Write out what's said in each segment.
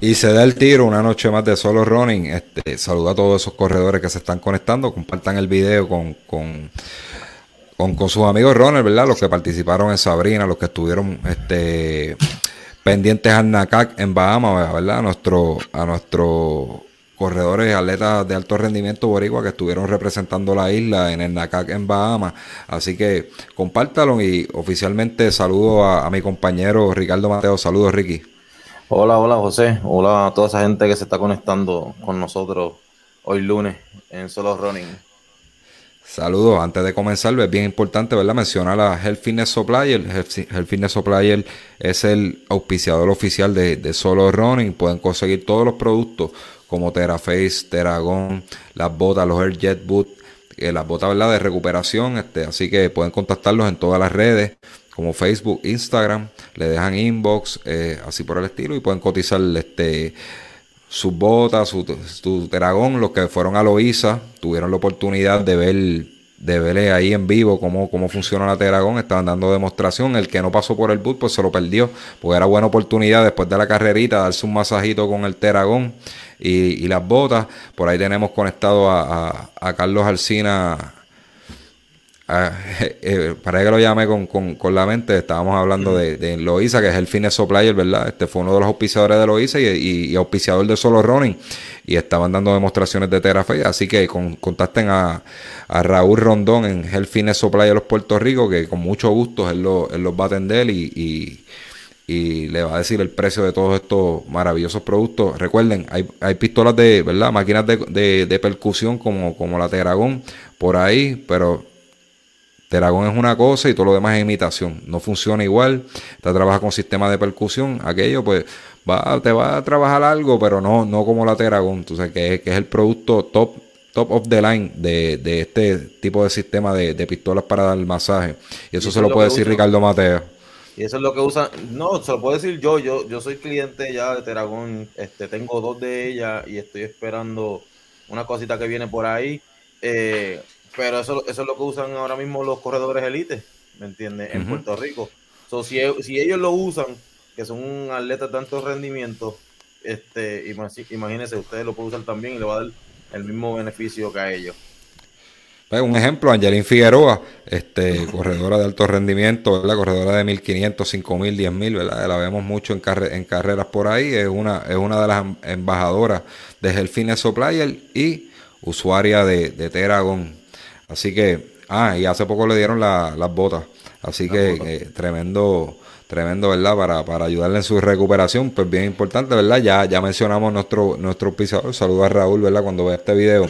Y se da el tiro una noche más de solo running. Este, saluda a todos esos corredores que se están conectando. Compartan el video con, con, con, sus amigos runners, ¿verdad? Los que participaron en Sabrina, los que estuvieron este, pendientes al NACAC en Bahamas, ¿verdad? A nuestro, a nuestros corredores, atletas de alto rendimiento boricua que estuvieron representando la isla en el NACAC en Bahamas. Así que compártalo y oficialmente saludo a, a mi compañero Ricardo Mateo. Saludos, Ricky. Hola, hola José, hola a toda esa gente que se está conectando con nosotros hoy lunes en Solo Running. Saludos, antes de comenzar, es bien importante ¿verdad? mencionar a Health Fitness Supplier. Health Fitness Supplier es el auspiciador oficial de, Solo Running. Pueden conseguir todos los productos como TeraFace, Teragon, las botas, los Air Jet Boot, eh, las botas ¿verdad? de recuperación. Este, así que pueden contactarlos en todas las redes como Facebook, Instagram, le dejan inbox, eh, así por el estilo, y pueden cotizar este sus botas, su, su dragón, los que fueron a Loiza, tuvieron la oportunidad de ver de verle ahí en vivo cómo, cómo funciona la Teragón, estaban dando demostración, el que no pasó por el boot pues se lo perdió, porque era buena oportunidad después de la carrerita darse un masajito con el Teragón y, las botas, por ahí tenemos conectado a, a, a Carlos Alcina Ah, eh, para que lo llame con, la mente, estábamos hablando de, de Loisa, que es el fitness supplier, ¿verdad? Este fue uno de los auspiciadores de Loisa y, y, auspiciador de Solo Running. Y estaban dando demostraciones de Terafe. Así que contacten a, Raúl Rondón en el Fitness Supplier de los Puerto Rico, que con mucho gusto él, lo, él los va a atender y, y, le va a decir el precio de todos estos maravillosos productos. Recuerden, hay, hay pistolas de, ¿verdad? Máquinas de, de, percusión como, como la Teragón por ahí, pero Teragón es una cosa y todo lo demás es imitación. No funciona igual. Te trabaja con sistema de percusión. Aquello, pues, va, te va a trabajar algo, pero no, no como la Teragón. Entonces, que, es, que es el producto top, top of the line de, este tipo de sistema de, pistolas para dar masaje. Y eso se lo, puede decir Ricardo Mateo. Y eso es lo que usan. No, se lo puedo decir yo. Yo, yo soy cliente ya de Teragón. Este, tengo dos de ellas y estoy esperando una cosita que viene por ahí. Eh, pero eso, eso es lo que usan ahora mismo los corredores elite, ¿me entiendes? En Puerto Rico. si, si, ellos lo usan, que son un atleta de tanto rendimiento, este, imagínense, ustedes lo pueden usar también y le va a dar el mismo beneficio que a ellos. Pues, un ejemplo, Angelín Figueroa, este, corredora de alto rendimiento, la corredora de 1500, 5000, 10000, ¿verdad? La vemos mucho en, en carreras por ahí, es una, es una de las embajadoras de el Fitness Supplier y usuaria de, de Teragon Así que, ah, y hace poco le dieron las botas. Así que eh, tremendo, tremendo, ¿verdad? Para, para ayudarle en su recuperación, pues bien importante, ¿verdad? Ya, ya mencionamos nuestro, nuestro pisador. Saludos a Raúl, ¿verdad? Cuando vea este video.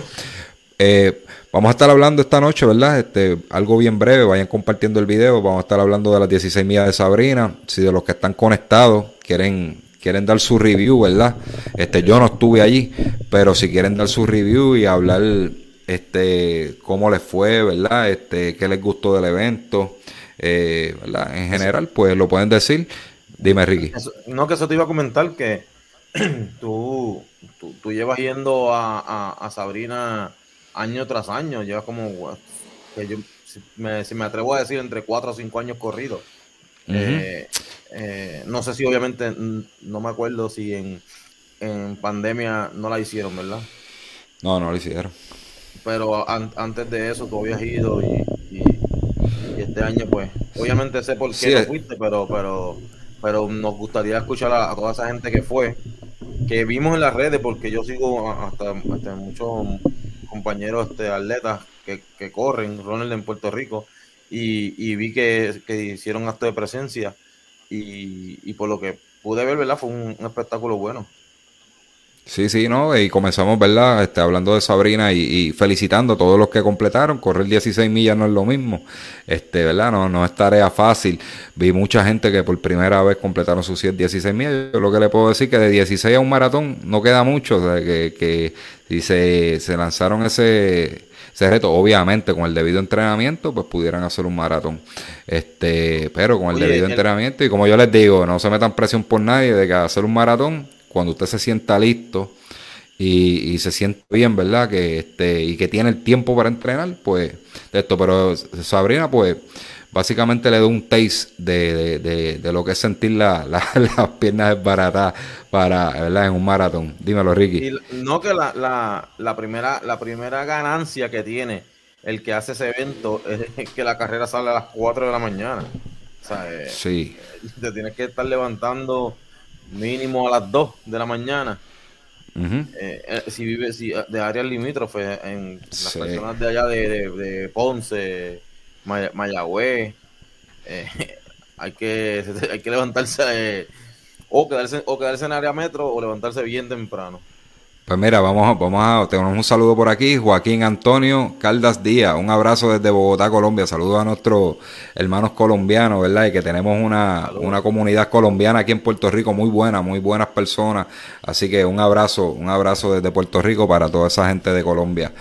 Eh, vamos a estar hablando esta noche, ¿verdad? Este, algo bien breve, vayan compartiendo el video. Vamos a estar hablando de las 16 millas de Sabrina. Si de los que están conectados quieren, quieren dar su review, ¿verdad? Este, yo no estuve allí, pero si quieren dar su review y hablar este, cómo les fue, ¿verdad? Este, qué les gustó del evento, eh, ¿verdad? En general, pues lo pueden decir. Dime, Ricky. no, que eso te iba a comentar que tú, tú, llevas yendo a, Sabrina año tras año, llevas como, que yo, si me, atrevo a decir, entre cuatro o cinco años corridos. Eh, eh, no sé si obviamente, no me acuerdo si en, en pandemia no la hicieron, ¿verdad? No, no la hicieron pero antes de eso tú habías ido y, este año pues obviamente sé por qué no fuiste pero pero pero nos gustaría escuchar a, toda esa gente que fue que vimos en las redes porque yo sigo hasta, muchos compañeros este, atletas que, que corren Ronald en Puerto Rico y, vi que, hicieron acto de presencia y, por lo que pude ver verdad fue un espectáculo bueno Sí, sí, ¿no? Y comenzamos, ¿verdad? Este, hablando de Sabrina y, felicitando a todos los que completaron. Correr 16 millas no es lo mismo, este, ¿verdad? No, no es tarea fácil. Vi mucha gente que por primera vez completaron sus 16 millas. Yo lo que le puedo decir que de 16 a un maratón no queda mucho. O sea, que, que si se, se lanzaron ese, ese reto, obviamente con el debido entrenamiento, pues pudieran hacer un maratón. Este, pero con el debido entrenamiento, y como yo les digo, no se metan presión por nadie de que hacer un maratón cuando usted se sienta listo y, se siente bien, ¿verdad? Que este, y que tiene el tiempo para entrenar, pues esto, pero Sabrina, pues básicamente le da un taste de, de, lo que es sentir la, las piernas desbaratadas para, ¿verdad? En un maratón. Dímelo, Ricky. no que la, la, primera, la primera ganancia que tiene el que hace ese evento es que la carrera sale a las 4 de la mañana. O sea, eh, sí. te tienes que estar levantando mínimo a las 2 de la mañana. Eh, eh, si vive si, de áreas limítrofes, en las personas de allá de, Ponce, Mayagüez, eh, hay, que, hay que levantarse o, quedarse, o quedarse en área metro o levantarse bien temprano. Pues mira, vamos a, vamos a, tenemos un saludo por aquí, Joaquín Antonio Caldas Díaz, un abrazo desde Bogotá, Colombia, saludos a nuestros hermanos colombianos, ¿verdad? Y que tenemos una, una, comunidad colombiana aquí en Puerto Rico muy buena, muy buenas personas, así que un abrazo, un abrazo desde Puerto Rico para toda esa gente de Colombia.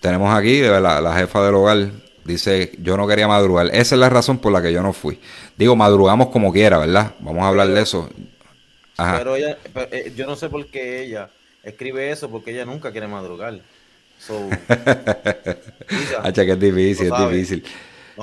Tenemos aquí la, la jefa del hogar, dice, yo no quería madrugar, esa es la razón por la que yo no fui. Digo, madrugamos como quiera, ¿verdad? Vamos a hablar de eso. Pero ella, eh, yo no sé por qué ella escribe eso porque ella nunca quiere madrugar. So, que es difícil, es difícil.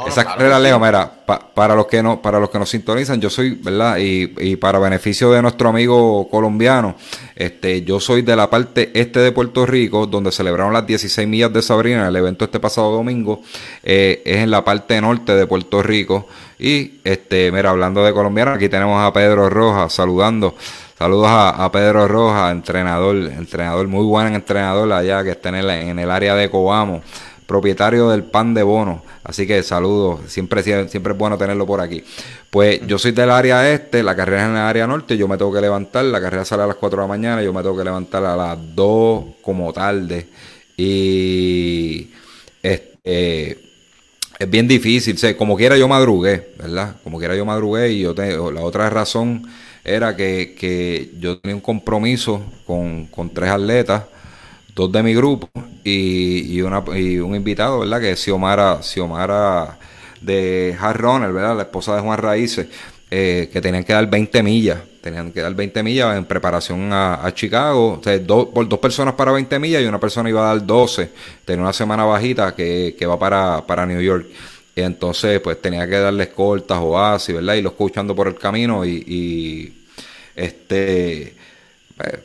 Esa carrera, Leo, mira, para los que no, para los que nos sintonizan, yo soy, ¿verdad? Y, y, para beneficio de nuestro amigo colombiano, este, yo soy de la parte este de Puerto Rico, donde celebraron las 16 millas de Sabrina, el evento este pasado domingo, eh, es en la parte norte de Puerto Rico. Y este, mira, hablando de colombiano, aquí tenemos a Pedro Rojas saludando. Saludos a, Pedro Rojas, entrenador, entrenador muy buen entrenador allá que está en el, en el área de Cobamo, propietario del pan de bono. Así que saludos, siempre, siempre es bueno tenerlo por aquí. Pues yo soy del área este, la carrera es en el área norte, yo me tengo que levantar, la carrera sale a las 4 de la mañana, yo me tengo que levantar a las 2 como tarde. Y este, es bien difícil, como quiera yo madrugué, ¿verdad? Como quiera yo madrugué y yo tengo, la otra razón era que, que yo tenía un compromiso con, con, tres atletas, dos de mi grupo y, y, una, y un invitado, ¿verdad? Que es Xiomara, Xiomara de Hard Runner, ¿verdad? La esposa de Juan Raíces, eh, que tenían que dar 20 millas. Tenían que dar 20 millas en preparación a, Chicago. O sea, dos, personas para 20 millas y una persona iba a dar 12. Tenía una semana bajita que, que va para, para New York. Y entonces, pues tenía que darles cortas o así, ¿verdad? Y los escuchando por el camino y, este,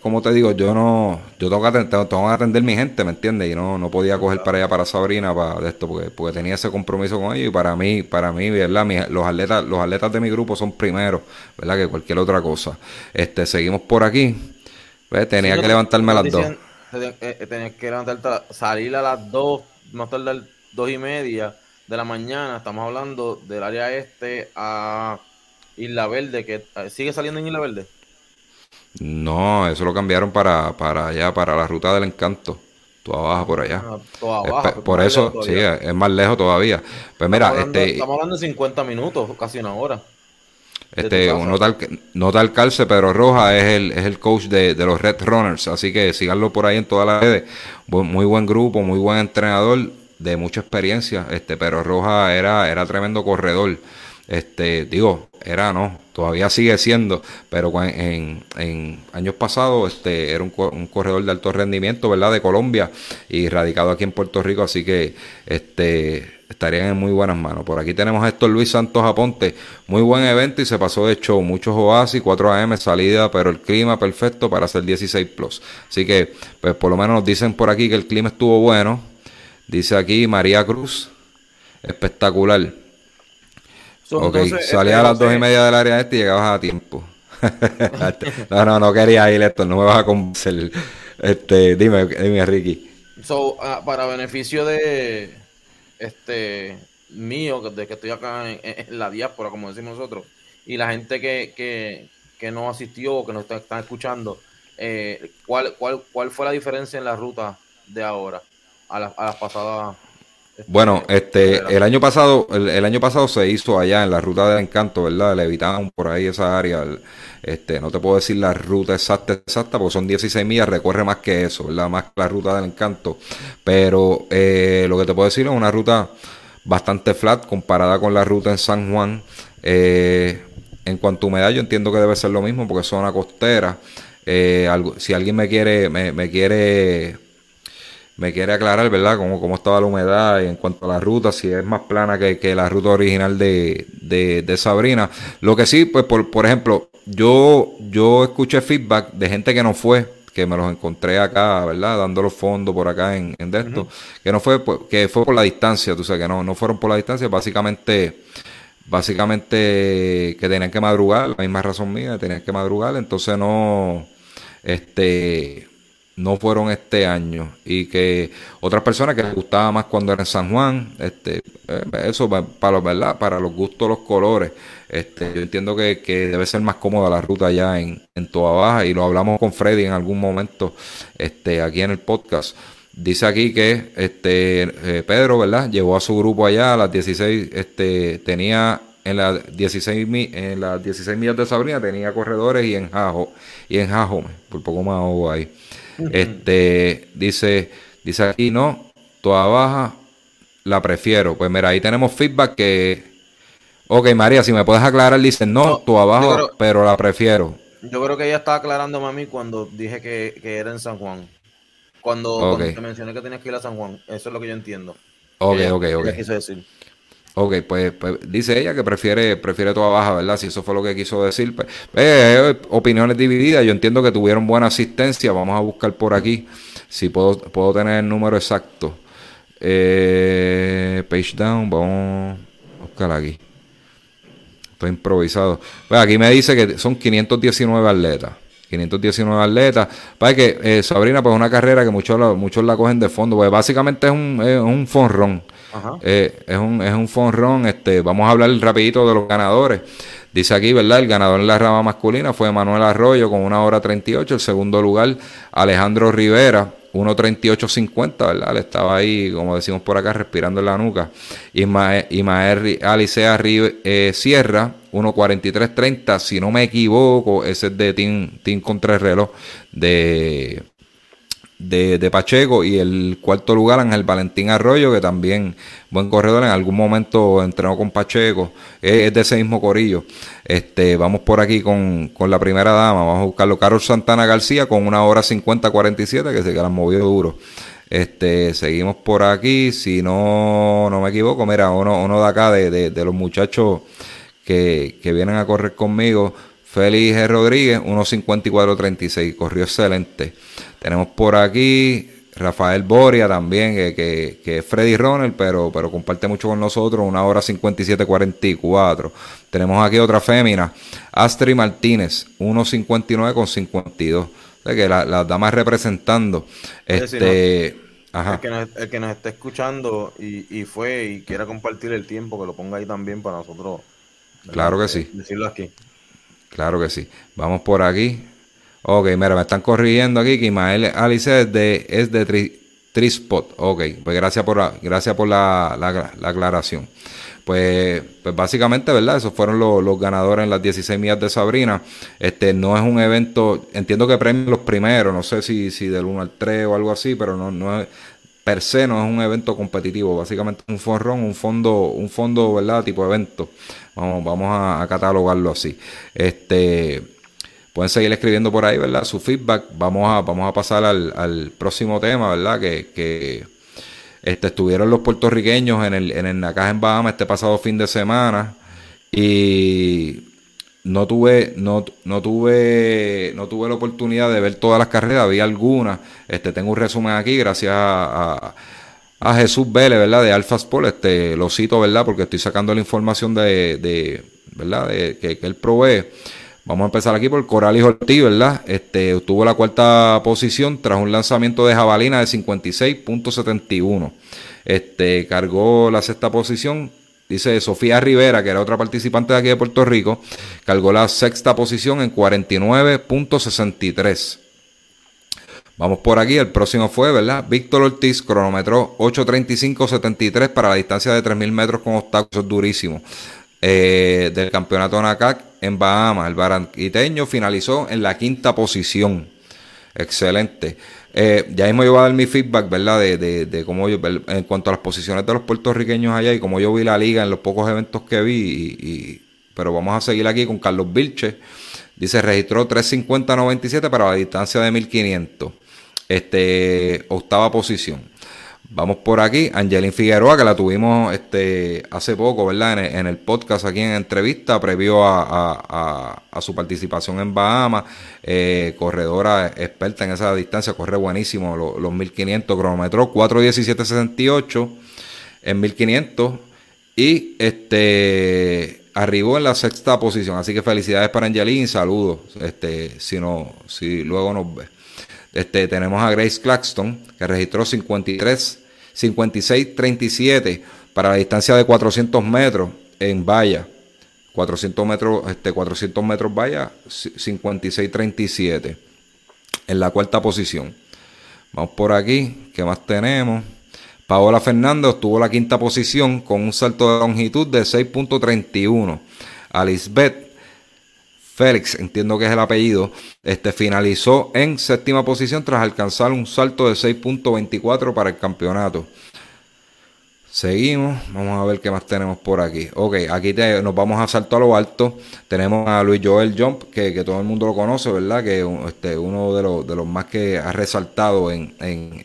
como te digo, yo no, yo tengo que atender, tengo que atender mi gente, ¿me entiendes? Y no, no podía coger para allá para Sabrina para de esto, porque, porque tenía ese compromiso con ellos y para mí, para mí, ¿verdad? los atletas, los atletas de mi grupo son primeros, ¿verdad? Que cualquier otra cosa. Este, seguimos por aquí. ¿ves? Tenía que levantarme a las dos. Eh, eh, tenías que levantarte, salir a las dos, más tarde dos y media de la mañana, estamos hablando del área este a Isla Verde, que eh, sigue saliendo en Isla Verde. No, eso lo cambiaron para, para allá, para la ruta del encanto. Tú abajo por allá. Ah, abajo, por eso, sí, es más lejos todavía. Pues mira, este. Estamos hablando de 50 minutos, casi una hora. Este, no tal, no tal calce, pero Roja es el, es el coach de, de, los Red Runners, así que síganlo por ahí en todas las redes. Muy buen grupo, muy buen entrenador de mucha experiencia, este, pero Roja era, era tremendo corredor. Este, digo, era no, todavía sigue siendo, pero en, años pasados este, era un, un, corredor de alto rendimiento, ¿verdad? De Colombia y radicado aquí en Puerto Rico, así que este, estarían en muy buenas manos. Por aquí tenemos a Héctor Luis Santos Aponte, muy buen evento y se pasó de show, muchos oasis, 4 AM salida, pero el clima perfecto para hacer 16 plus. Así que, pues por lo menos nos dicen por aquí que el clima estuvo bueno, Dice aquí María Cruz. Espectacular. Ok, salía a las dos y media del área este y llegabas a tiempo. no, no, no quería ir esto, no me vas a convencer. Este, dime, dime, Ricky. So, ah, para beneficio de este mío, de que estoy acá en, la diáspora, como decimos nosotros, y la gente que, que, que no asistió o que nos está, están escuchando, eh, ¿cuál, cuál, ¿cuál fue la diferencia en la ruta de ahora a, a las pasadas? Este, bueno, este, el año pasado, el, año pasado se hizo allá en la ruta del encanto, ¿verdad? Le evitaban por ahí esa área. Este, no te puedo decir la ruta exacta, exacta, porque son 16 millas, recorre más que eso, ¿verdad? Más que la ruta del encanto. Pero eh, lo que te puedo decir es una ruta bastante flat comparada con la ruta en San Juan. Eh, en cuanto a humedad, yo entiendo que debe ser lo mismo porque es zona costera. Eh, si alguien me quiere, me, quiere me quiere aclarar, ¿verdad? Cómo, cómo estaba la humedad y en cuanto a la ruta, si es más plana que, la ruta original de, de, Sabrina. Lo que sí, pues por, por ejemplo, yo, yo escuché feedback de gente que no fue, que me los encontré acá, ¿verdad? Dando los fondos por acá en, en esto, que no fue, que fue por la distancia, tú sabes, que no, no fueron por la distancia, básicamente, básicamente que tenían que madrugar, la misma razón mía, tenían que madrugar, entonces no, este, no fueron este año y que otras personas que les gustaba más cuando era en San Juan, este, eh, eso para los, ¿verdad? para los gustos, los colores, este, yo entiendo que, debe ser más cómoda la ruta allá en, en Toa Baja y lo hablamos con Freddy en algún momento este, aquí en el podcast. Dice aquí que este eh, Pedro, ¿verdad? Llevó a su grupo allá a las 16, este, tenía en las 16 en las 16 millas de Sabrina tenía corredores y en Jajo y en por poco más ahí. Este dice dice aquí no, toda baja la prefiero. Pues mira, ahí tenemos feedback que Ok, María, si me puedes aclarar, dice no, tú abajo, pero la prefiero. Yo creo que ella estaba aclarando a mí cuando dije que, era en San Juan. Cuando, te mencioné que tenías que ir a San Juan. Eso es lo que yo entiendo. Ok, ok, ok. quiso decir. Ok, pues, pues, dice ella que prefiere, prefiere toda baja, ¿verdad? Si eso fue lo que quiso decir. Pues, eh, opiniones divididas. Yo entiendo que tuvieron buena asistencia. Vamos a buscar por aquí si puedo, puedo tener el número exacto. Eh, page down, vamos a buscar aquí. Estoy improvisado. Pues aquí me dice que son 519 atletas. 519 atletas. Para que eh, Sabrina, pues una carrera que muchos muchos la cogen de fondo. Pues básicamente es un, es un fonrón. Eh, es un, es un fonrón. Este, vamos a hablar rapidito de los ganadores. Dice aquí, ¿verdad? El ganador en la rama masculina fue Manuel Arroyo con una hora 38. El segundo lugar, Alejandro Rivera 1.38.50, ¿verdad? Le estaba ahí, como decimos por acá, respirando en la nuca. Ismael, Ismael Alicea eh, Sierra, 1.43.30, si no me equivoco, ese es de Team, team Reloj de, de, Pacheco y el cuarto lugar Ángel Valentín Arroyo, que también buen corredor, en algún momento entrenó con Pacheco, es, de ese mismo corillo. Este, vamos por aquí con, la primera dama, vamos a buscarlo, Carlos Santana García con una hora 50-47, que se que la movió duro. Este, seguimos por aquí, si no, no me equivoco, mira, uno, uno de acá, de, de, los muchachos que, que vienen a correr conmigo, Félix Rodríguez, 1.54.36, corrió excelente. Tenemos por aquí Rafael Boria también, que, que, es Freddy Ronald, pero, pero comparte mucho con nosotros, una hora 57.44. Tenemos aquí otra fémina, Astrid Martínez, 1.59 con 52. O que las la damas representando. Este, El, que nos, el que nos esté escuchando y, y, fue y quiera compartir el tiempo, que lo ponga ahí también para nosotros. Claro que sí. Decirlo aquí. Claro que sí. Vamos por aquí. Ok, mira, me están corrigiendo aquí que Ismael Alice es de, es de Trispot. Ok, pues gracias por la, gracias por la, la, aclaración. Pues, pues, básicamente, ¿verdad? Esos fueron los, ganadores en las 16 millas de Sabrina. Este no es un evento, entiendo que premian los primeros, no sé si, si del 1 al 3 o algo así, pero no, no es, per se no es un evento competitivo, básicamente un forrón, un fondo, un fondo, ¿verdad? Tipo evento. Vamos, vamos a, catalogarlo así. Este, pueden seguir escribiendo por ahí, ¿verdad? Su feedback. Vamos a, vamos a pasar al, próximo tema, ¿verdad? Que, este, estuvieron los puertorriqueños en el, en el Nacaj en Bahamas este pasado fin de semana. Y no tuve, no, no tuve, no tuve la oportunidad de ver todas las carreras, vi algunas. Este, tengo un resumen aquí, gracias a a Jesús Vélez, ¿verdad? De Alfa Sport, este, lo cito, ¿verdad? Porque estoy sacando la información de, de ¿verdad? De, que, él provee. Vamos a empezar aquí por Coral y Ortiz, ¿verdad? Este, obtuvo la cuarta posición tras un lanzamiento de jabalina de 56.71. Este, cargó la sexta posición. Dice Sofía Rivera, que era otra participante de aquí de Puerto Rico, cargó la sexta posición en 49.63. Vamos por aquí, el próximo fue, ¿verdad? Víctor Ortiz cronometró 8.35.73 para la distancia de 3.000 metros con obstáculos, durísimo. Eh, del campeonato NACAC en Bahamas. El baranquiteño finalizó en la quinta posición. Excelente. Eh, ya mismo yo voy a dar mi feedback, ¿verdad? De, cómo yo, en cuanto a las posiciones de los puertorriqueños allá y cómo yo vi la liga en los pocos eventos que vi. Pero vamos a seguir aquí con Carlos Vilche. Dice, registró 350.97 para la distancia de 1500. Este, octava posición. Vamos por aquí, Angelín Figueroa, que la tuvimos este, hace poco, ¿verdad? En el, podcast aquí en entrevista, previo a, su participación en Bahamas. Eh, corredora experta en esa distancia, corre buenísimo los, 1500, cronometró 4.17.68 en 1500 y este arribó en la sexta posición. Así que felicidades para Angelín, saludos, este, si, no, si luego nos ve. Este, tenemos a Grace Claxton, que registró 53 56-37 para la distancia de 400 metros en valla. 400 metros, este, 400 metros valla, 56-37 en la cuarta posición. Vamos por aquí, ¿qué más tenemos? Paola Fernández obtuvo la quinta posición con un salto de longitud de 6.31. Alisbeth Félix, entiendo que es el apellido, este, finalizó en séptima posición tras alcanzar un salto de 6.24 para el campeonato. Seguimos, vamos a ver qué más tenemos por aquí. Ok, aquí nos vamos a salto a lo alto. Tenemos a Luis Joel Jump, que, todo el mundo lo conoce, ¿verdad? Que este, uno de los, de los más que ha resaltado en,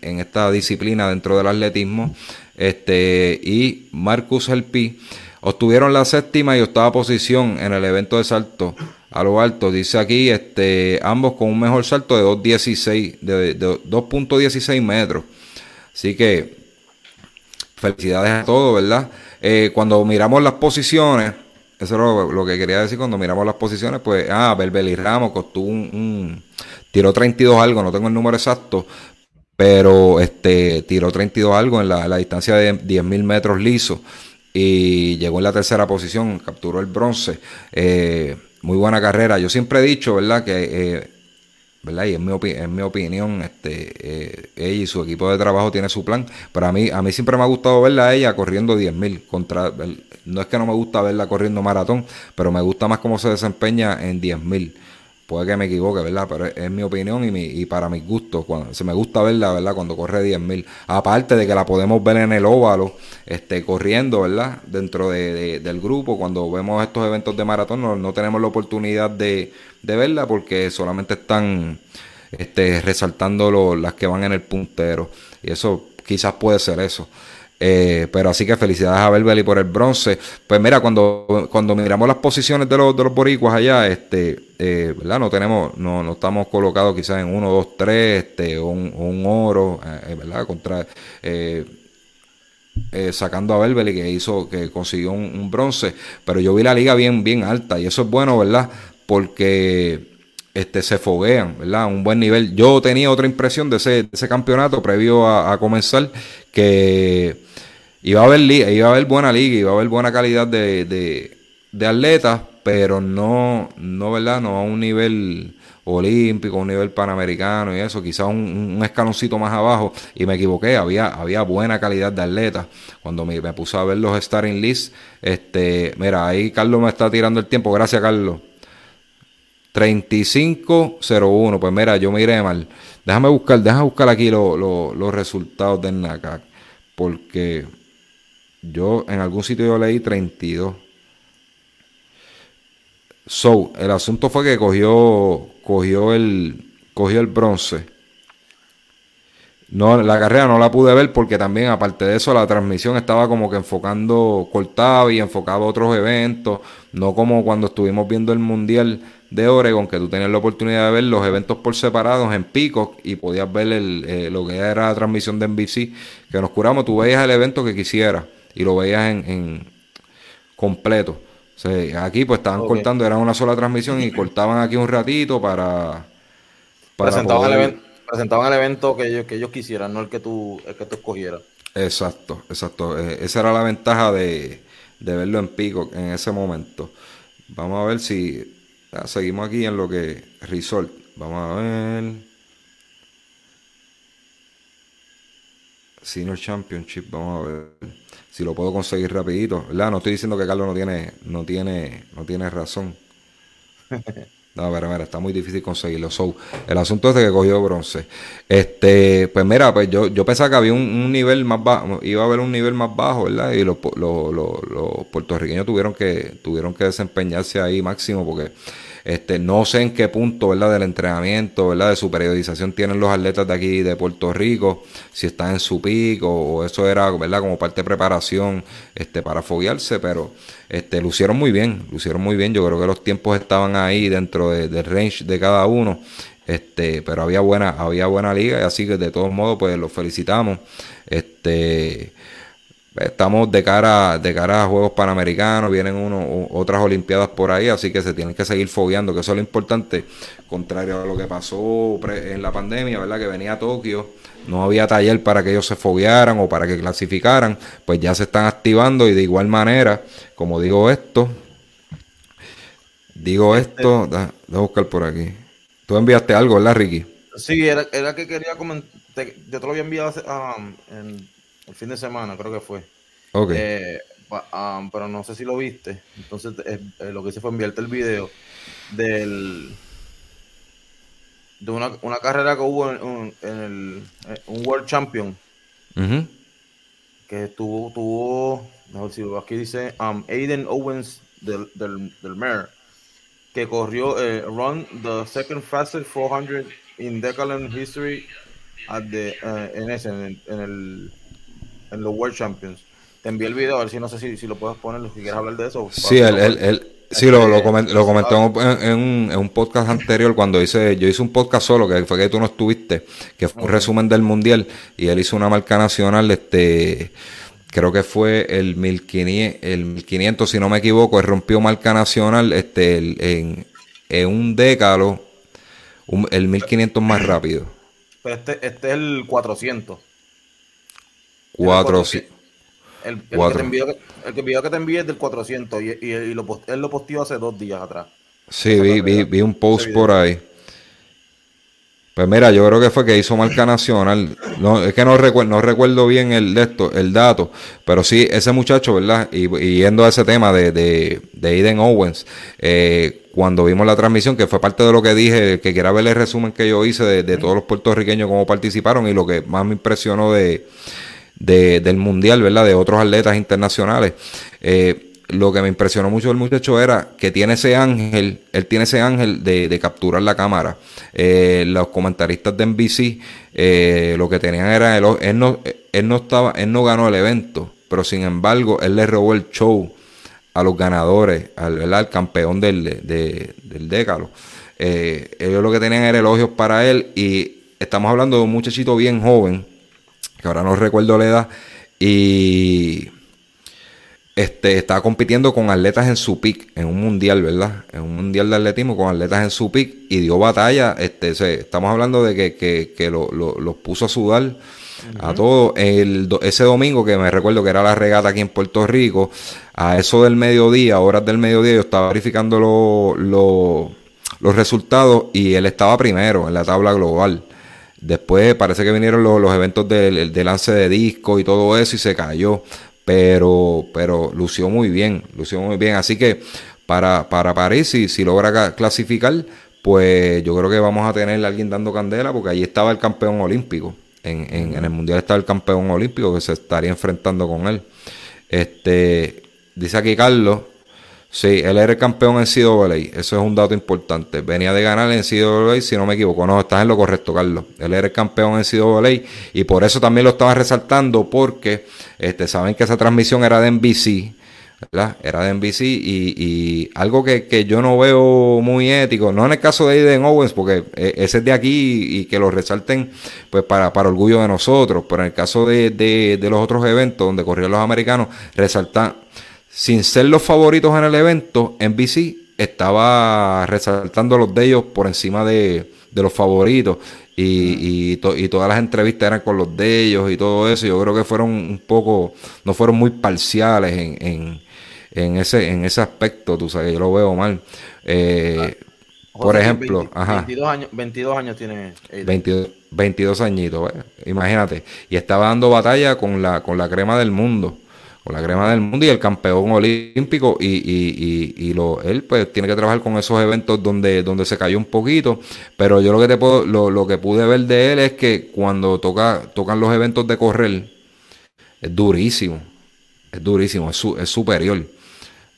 esta disciplina dentro del atletismo. Este, y Marcus Elpi obtuvieron la séptima y octava posición en el evento de salto a lo alto. Dice aquí, este, ambos con un mejor salto de 2.16, de, 2.16 metros. Así que felicidades a todos, ¿verdad? Eh, cuando miramos las posiciones, eso es lo, que quería decir cuando miramos las posiciones, pues, ah, Belbeli Ramos costó un, tiró 32 algo, no tengo el número exacto, pero este tiró 32 algo en la, distancia de 10.000 metros liso y llegó en la tercera posición, capturó el bronce. Eh, muy buena carrera. Yo siempre he dicho, ¿verdad? Que, eh, ¿verdad? Y en mi, en mi opinión, este, eh, ella y su equipo de trabajo tiene su plan. Pero a mí, a mí siempre me ha gustado verla a ella corriendo 10.000 contra... No es que no me gusta verla corriendo maratón, pero me gusta más cómo se desempeña en 10.000. Puede que me equivoque, ¿verdad? Pero es, mi opinión y, mi, y para mis gustos. Cuando, se me gusta verla, ¿verdad? Cuando corre 10.000. Aparte de que la podemos ver en el óvalo, este, corriendo, ¿verdad? Dentro de, del grupo. Cuando vemos estos eventos de maratón, no, tenemos la oportunidad de, de, verla porque solamente están este, resaltando las que van en el puntero. Y eso quizás puede ser eso. Eh, pero así que felicidades a Belbeli por el bronce. Pues mira, cuando, cuando miramos las posiciones de los, de los boricuas allá, este, eh, ¿verdad? No tenemos, no, no estamos colocados quizás en 1, 2, 3, este, un, un oro, eh, ¿verdad? Contra, sacando a Belbeli que hizo, que consiguió un, bronce. Pero yo vi la liga bien, bien alta y eso es bueno, ¿verdad? Porque este, se foguean, ¿verdad? Un buen nivel. Yo tenía otra impresión de ese, de ese campeonato previo a, comenzar, que iba a haber, iba a haber buena liga, iba a haber buena calidad de, de, atletas, pero no, no, ¿verdad? No a un nivel olímpico, un nivel panamericano y eso, quizás un, escaloncito más abajo, y me equivoqué, había, había buena calidad de atletas. Cuando me, puse a ver los starting lists, este, mira, ahí Carlos me está tirando el tiempo, gracias Carlos. 3501, pues mira, yo miré mal. Déjame buscar, déjame buscar aquí los resultados del NACAC, porque yo en algún sitio yo leí 32. So, el asunto fue que cogió, cogió el, cogió el bronce. No, la carrera no la pude ver porque también, aparte de eso, la transmisión estaba como que enfocando, cortado y enfocaba otros eventos, no como cuando estuvimos viendo el Mundial de Oregon, que tú tenías la oportunidad de ver los eventos por separados en Pico y podías ver el, eh, lo que era la transmisión de NBC, que nos curamos, tú veías el evento que quisieras y lo veías en, completo. aquí pues estaban cortando, era una sola transmisión y cortaban aquí un ratito para... presentaban, el evento, presentaban, el evento, que ellos, que ellos quisieran, no el que tú, el que tú escogieras. Exacto, exacto. Eh, esa era la ventaja de, de verlo en pico en ese momento. Vamos a ver si seguimos aquí en lo que Resort. Vamos a ver. Senior Championship, vamos a ver si lo puedo conseguir rapidito. ¿verdad? No estoy diciendo que Carlos no tiene, no tiene, no tiene razón. No, pero mira, está muy difícil conseguirlo. So, el asunto es de que cogió bronce. Este, pues mira, pues yo, yo pensaba que había un, nivel más bajo, iba a haber un nivel más bajo, ¿verdad? Y los, los, los puertorriqueños tuvieron que, tuvieron que desempeñarse ahí máximo porque este, no sé en qué punto, ¿verdad? Del entrenamiento, ¿verdad? De su periodización tienen los atletas de aquí de Puerto Rico, si están en su pico o eso era, ¿verdad? Como parte de preparación, este, para foguearse, pero, este, lucieron muy bien, lucieron muy bien. Yo creo que los tiempos estaban ahí dentro del range de cada uno. Este, pero había buena, había buena liga y así que de todos modos pues los felicitamos. Este, Estamos de cara, de cara a Juegos Panamericanos, vienen uno, otras Olimpiadas por ahí, así que se tienen que seguir fogueando, que eso es lo importante, contrario a lo que pasó en la pandemia, ¿verdad? Que venía a Tokio, no había taller para que ellos se foguearan o para que clasificaran, pues ya se están activando y de igual manera, como digo esto, digo este esto, déjame buscar por aquí. Tú enviaste algo, ¿verdad, Ricky? Sí, era, era que quería comentar, yo te lo había enviado um, en el fin de semana, creo que fue. Ok. Eh, um, pero no sé si lo viste. Entonces, eh, eh, lo que hice fue enviarte el video del de una, una carrera que hubo en, el un World Champion. Que tuvo, tuvo, sé si aquí dice um, Aiden Owens del, del, del Mayor, que corrió run the second fastest 400 in Decathlon history at the, en ese, en el en los World Champions. Te envié el video, a ver si no sé si, si lo puedes poner, si quieres hablar de eso. Sí, él, él, sí lo, lo, lo comentó en, en, un, podcast anterior cuando hice, yo hice un podcast solo, que fue que tú no estuviste, que fue un resumen del Mundial, y él hizo una marca nacional, este creo que fue el 1500, el 1500 si no me equivoco, él rompió marca nacional este, en, en un décalo, el 1500 más rápido. Pero este, este es el 400. Cuatro, El, el, Que te envió, el que que te envié es del 400 y, y, lo, él lo posteó hace dos días atrás. Sí, vi, vi, vi, un post por ahí. Pues mira, yo creo que fue que hizo marca nacional. No, es que no recuerdo, no recuerdo bien el, esto, el dato, pero sí, ese muchacho, ¿verdad? Y, yendo a ese tema de, de, de Aiden Owens, eh, cuando vimos la transmisión, que fue parte de lo que dije, que quiera ver el resumen que yo hice de, de todos los puertorriqueños, cómo participaron y lo que más me impresionó de de, del mundial, ¿verdad? De otros atletas internacionales. Eh, lo que me impresionó mucho del muchacho era que tiene ese ángel, él tiene ese ángel de, capturar la cámara. Eh, los comentaristas de NBC eh, lo que tenían era, el, él, no, él, no estaba, él no ganó el evento, pero sin embargo él le robó el show a los ganadores, al, al campeón del, del décalo. ellos lo que tenían era elogios para él y estamos hablando de un muchachito bien joven que ahora no recuerdo la edad, y este, estaba compitiendo con atletas en su pick, en un mundial, ¿verdad? En un mundial de atletismo con atletas en su pick y dio batalla. Este, estamos hablando de que, que, que los lo, puso a sudar a todos. ese domingo, que me recuerdo que era la regata aquí en Puerto Rico, a eso del mediodía, horas del mediodía, yo estaba verificando los resultados y él estaba primero en la tabla global. Después parece que vinieron los, eventos de, lance de disco y todo eso y se cayó. Pero, pero lució muy bien, lució muy bien. Así que para, para París, si, si logra clasificar, pues yo creo que vamos a tener a alguien dando candela porque allí estaba el campeón olímpico. En, en, en, el mundial estaba el campeón olímpico que se estaría enfrentando con él. Este, dice aquí Carlos, Sí, él era el campeón en CWA, eso es un dato importante. Venía de ganar en CWA, si no me equivoco. No, estás en lo correcto, Carlos. Él era el campeón en CWA y por eso también lo estaba resaltando porque este, saben que esa transmisión era de NBC, ¿verdad? Era de NBC y, algo que, yo no veo muy ético, no en el caso de Aiden Owens, porque e, ese es de aquí y que lo resalten pues para, para orgullo de nosotros, pero en el caso de, de, de los otros eventos donde corrieron los americanos, resaltan sin ser los favoritos en el evento, NBC estaba resaltando los de ellos por encima de, los favoritos. Y, y, todas las entrevistas eran con los de ellos y todo eso. Yo creo que fueron un poco, no fueron muy parciales en, en, ese, en ese aspecto, tú sabes, yo lo veo mal. Eh, Por ejemplo, 20 ajá. 22 años, 22 años tiene Aiden. 22, 22 añitos, imagínate. Y estaba dando batalla con la, con la crema del mundo. Con la crema del mundo y el campeón olímpico. Y, y, y, y lo, él pues tiene que trabajar con esos eventos donde, donde se cayó un poquito. Pero yo lo que te puedo, lo, lo que pude ver de él es que cuando toca, tocan los eventos de correr, es durísimo. Es durísimo, es, su- es superior.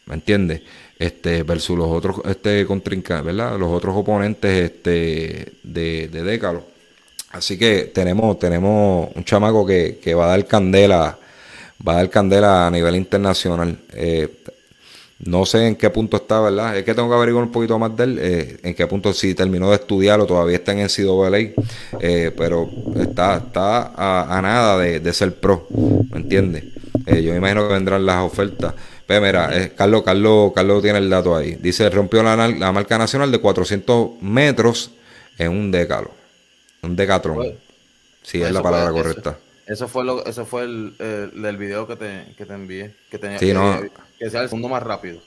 ¿Me entiendes? Este, versus los otros este, contrincantes, ¿verdad? Los otros oponentes este, de, de Décalo. Así que tenemos, tenemos un chamaco que, que va a dar candela, va a dar candela a nivel internacional. Eh, no sé en qué punto está, ¿verdad? Es que tengo que averiguar un poquito más de él, eh, en qué punto si terminó de estudiar o todavía está en NCAA, eh, pero está, está a, a nada de, de ser pro, ¿me entiendes? Eh, yo me imagino que vendrán las ofertas. Pero mira, eh, Carlos, Carlos, Carlos tiene el dato ahí. Dice, rompió la, la marca nacional de 400 metros en un décalo. Un decatrón. Sí, es la palabra correcta. Eso fue lo, eso fue el, el del video que te, que te envié. Que, tenía, Sí, que, no. que sea el segundo más rápido.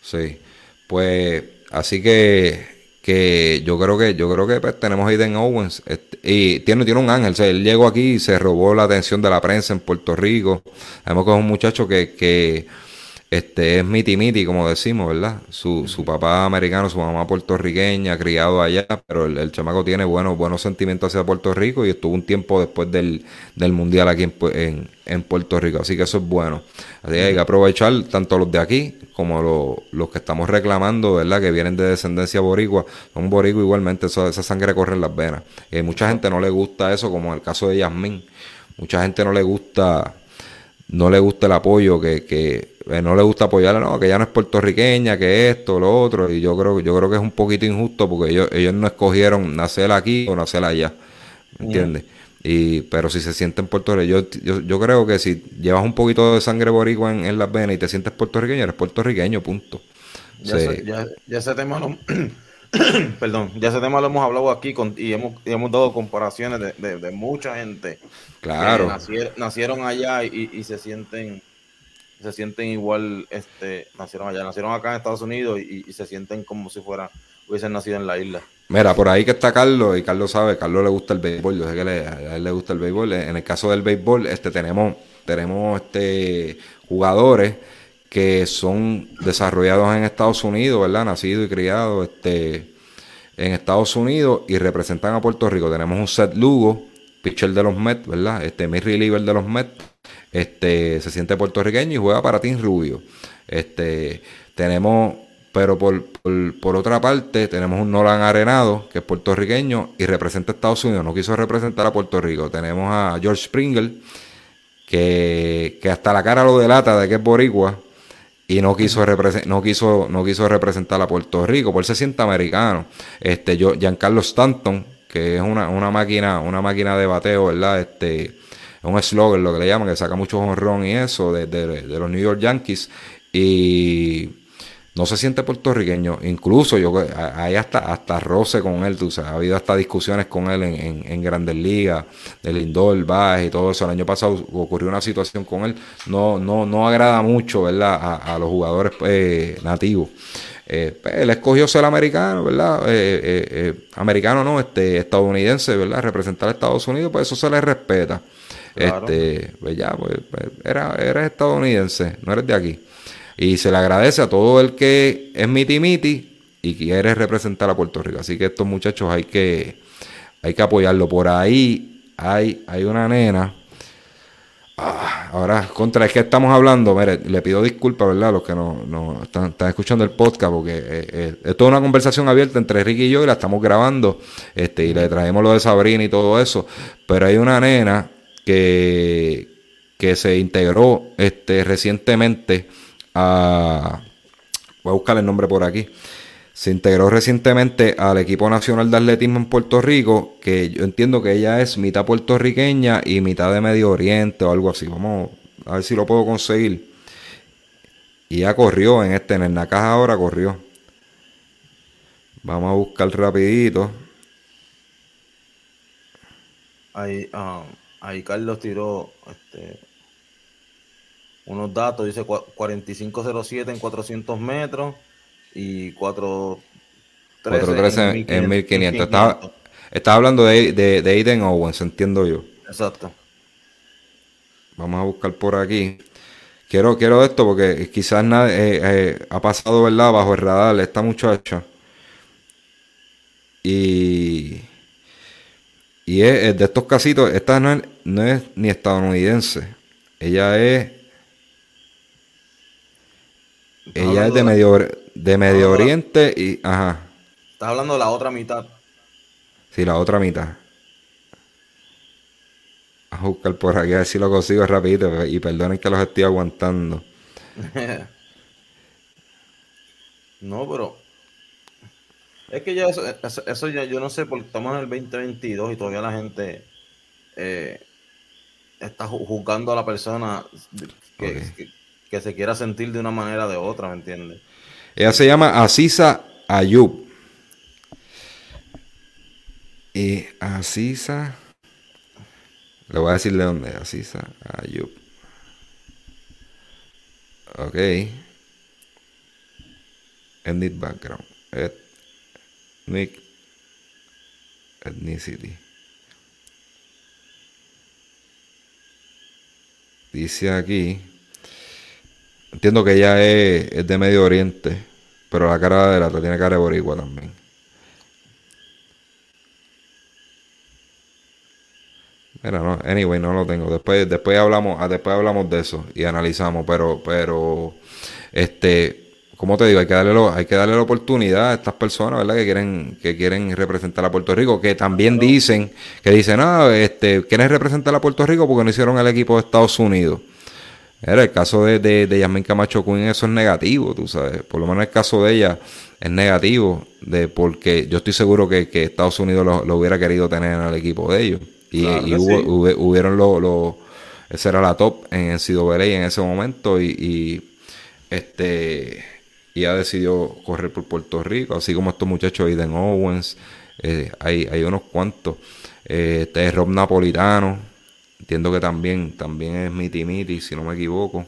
Sí, pues así que, que yo creo que yo creo que pues, tenemos a Aiden Owens este, y tiene, tiene un ángel, o sea, él llegó aquí y se robó la atención de la prensa en Puerto Rico. Sabemos que es un muchacho que, que este, es miti miti, como decimos, ¿verdad? Su, su papá americano, su mamá puertorriqueña, criado allá, pero el, el chamaco tiene buenos, buenos sentimientos hacia Puerto Rico y estuvo un tiempo después del, del mundial aquí en, en, en Puerto Rico, así que eso es bueno. Así que hay que aprovechar tanto los de aquí como lo- los que estamos reclamando, ¿verdad? Que vienen de descendencia boricua, son boricua igualmente, eso- esa sangre corre en las venas. Y mucha gente no le gusta eso, como en el caso de Yasmín. Mucha gente no le gusta no le gusta el apoyo, que, que eh, no le gusta apoyarla, no, que ella no es puertorriqueña, que esto, lo otro, y yo creo, yo creo que es un poquito injusto porque ellos, ellos no escogieron nacer aquí o nacer allá, ¿me ¿entiendes? Y, pero si se sienten puertorriqueños, yo, yo, yo creo que si llevas un poquito de sangre boricua en, en las venas y te sientes puertorriqueño, eres puertorriqueño, punto. Ya, Sí. ese, ya, ya ese tema lo, perdón, ya ese tema lo hemos hablado aquí con, y, hemos, y hemos dado comparaciones de, de- de mucha gente Claro. que nacier- nacieron allá y, y se sienten se sienten igual, este, nacieron allá, nacieron acá en Estados Unidos y, se sienten como si fuera hubiesen nacido en la isla. Mira, por ahí que está Carlos, y Carlos sabe, Carlos le gusta el béisbol, yo sé que a él le gusta el béisbol. En el caso del béisbol, este tenemos, tenemos este jugadores que son desarrollados en Estados Unidos, ¿verdad? Nacidos y criados este, en Estados Unidos y representan a Puerto Rico. Tenemos un Seth Lugo, pitcher de los Mets, ¿verdad? Este mid reliever de los Mets. Este, se siente puertorriqueño y juega para Team Rubio. Este, tenemos, pero por, por, por otra parte, tenemos un Nolan Arenado, que es puertorriqueño y representa a Estados Unidos. No quiso representar a Puerto Rico. Tenemos a George Springer, que, que hasta la cara lo delata de que es boricua y no quiso no quiso no quiso representar a Puerto Rico, por él se siente americano. Este yo Giancarlo Stanton, que es una, una máquina una máquina de bateo, ¿verdad? Este es un slogger lo que le llaman, que saca mucho honrón y eso de, de- los New York Yankees y no se siente puertorriqueño. Incluso yo hay hasta, hasta roce con él, tú sabes. Ha habido hasta discusiones con él en, en, Grandes Ligas, del Lindor, Baez y todo eso. El año pasado ocurrió una situación con él. No, no, no agrada mucho, ¿verdad? A, los jugadores eh, nativos. Eh, pues, él escogió ser americano, ¿verdad? Eh, eh, americano no, este, estadounidense, ¿verdad? Representar a Estados Unidos, pues eso se le respeta. Este, pues ya, pues, pues, era, eres estadounidense, no eres de aquí. Y se le agradece a todo el que es miti miti y quiere representar a Puerto Rico. Así que estos muchachos hay que, hay que apoyarlo. Por ahí hay, hay una nena. Ah, ahora, contra es que estamos hablando, mire, le pido disculpas, ¿verdad? Los que no, no están, están escuchando el podcast, porque eh, eh, esto es una conversación abierta entre Ricky y yo y la estamos grabando, este, y le traemos lo de Sabrina y todo eso. Pero hay una nena que, que se integró este, recientemente a. Voy a buscar el nombre por aquí. Se integró recientemente al equipo nacional de atletismo en Puerto Rico, que yo entiendo que ella es mitad puertorriqueña y mitad de Medio Oriente o algo así. Vamos a ver si lo puedo conseguir. Y ya corrió en este, en el Nacaja ahora corrió. Vamos a buscar rapidito. Ahí, ah, ahí Carlos tiró este, unos datos, dice cua- 4507 en 400 metros y 4, 413 en 1500. Estaba, estaba hablando de, de, de Aiden Owens, entiendo yo. Exacto. Vamos a buscar por aquí. Quiero, quiero esto porque quizás nada, eh, eh, ha pasado, ¿verdad? Bajo el radar esta muchacha. Y, y es, de estos casitos, esta no es, no es ni estadounidense. Ella es ella es de Medio, de medio Oriente y. Ajá. Estás hablando de la otra mitad. Sí, la otra mitad. A buscar por aquí a ver si lo consigo rapidito. Y perdonen que los estoy aguantando. no, pero. Es que ya eso, eso, ya yo no sé, porque estamos en el 2022 y todavía la gente eh, está juzgando a la persona que, que se quiera sentir de una manera o de otra, ¿me entiendes? Ella se llama Asisa Ayub. Y Asisa. Le voy a decir de dónde. Asisa Ayub. Ok. Ethnic background. Ethnic. Ethnicity. Dice aquí. Entiendo que ella es, de Medio Oriente, pero la cara de la tiene cara de boricua también. Mira, no, anyway, no lo tengo. Después, después hablamos, ah, después hablamos de eso y analizamos, pero, pero, este, como te digo, hay que darle, hay que darle la oportunidad a estas personas, ¿verdad? Que quieren, que quieren representar a Puerto Rico, que también dicen, que dicen, ah, este, quieren representar a Puerto Rico porque no hicieron el equipo de Estados Unidos. Era el caso de, de, de Yasmin Camacho Quinn, eso es negativo, tú sabes. Por lo menos el caso de ella es negativo, de porque yo estoy seguro que, Estados Unidos lo, hubiera querido tener en el equipo de ellos. Y, hubo, hubieron los. Lo, esa era la top en NCAA en ese momento. Y, este y ella decidió correr por Puerto Rico, así como estos muchachos, Aiden Owens, eh, hay, hay unos cuantos. Eh, este es Rob Napolitano, entiendo que también, también es Miti Miti, si no me equivoco,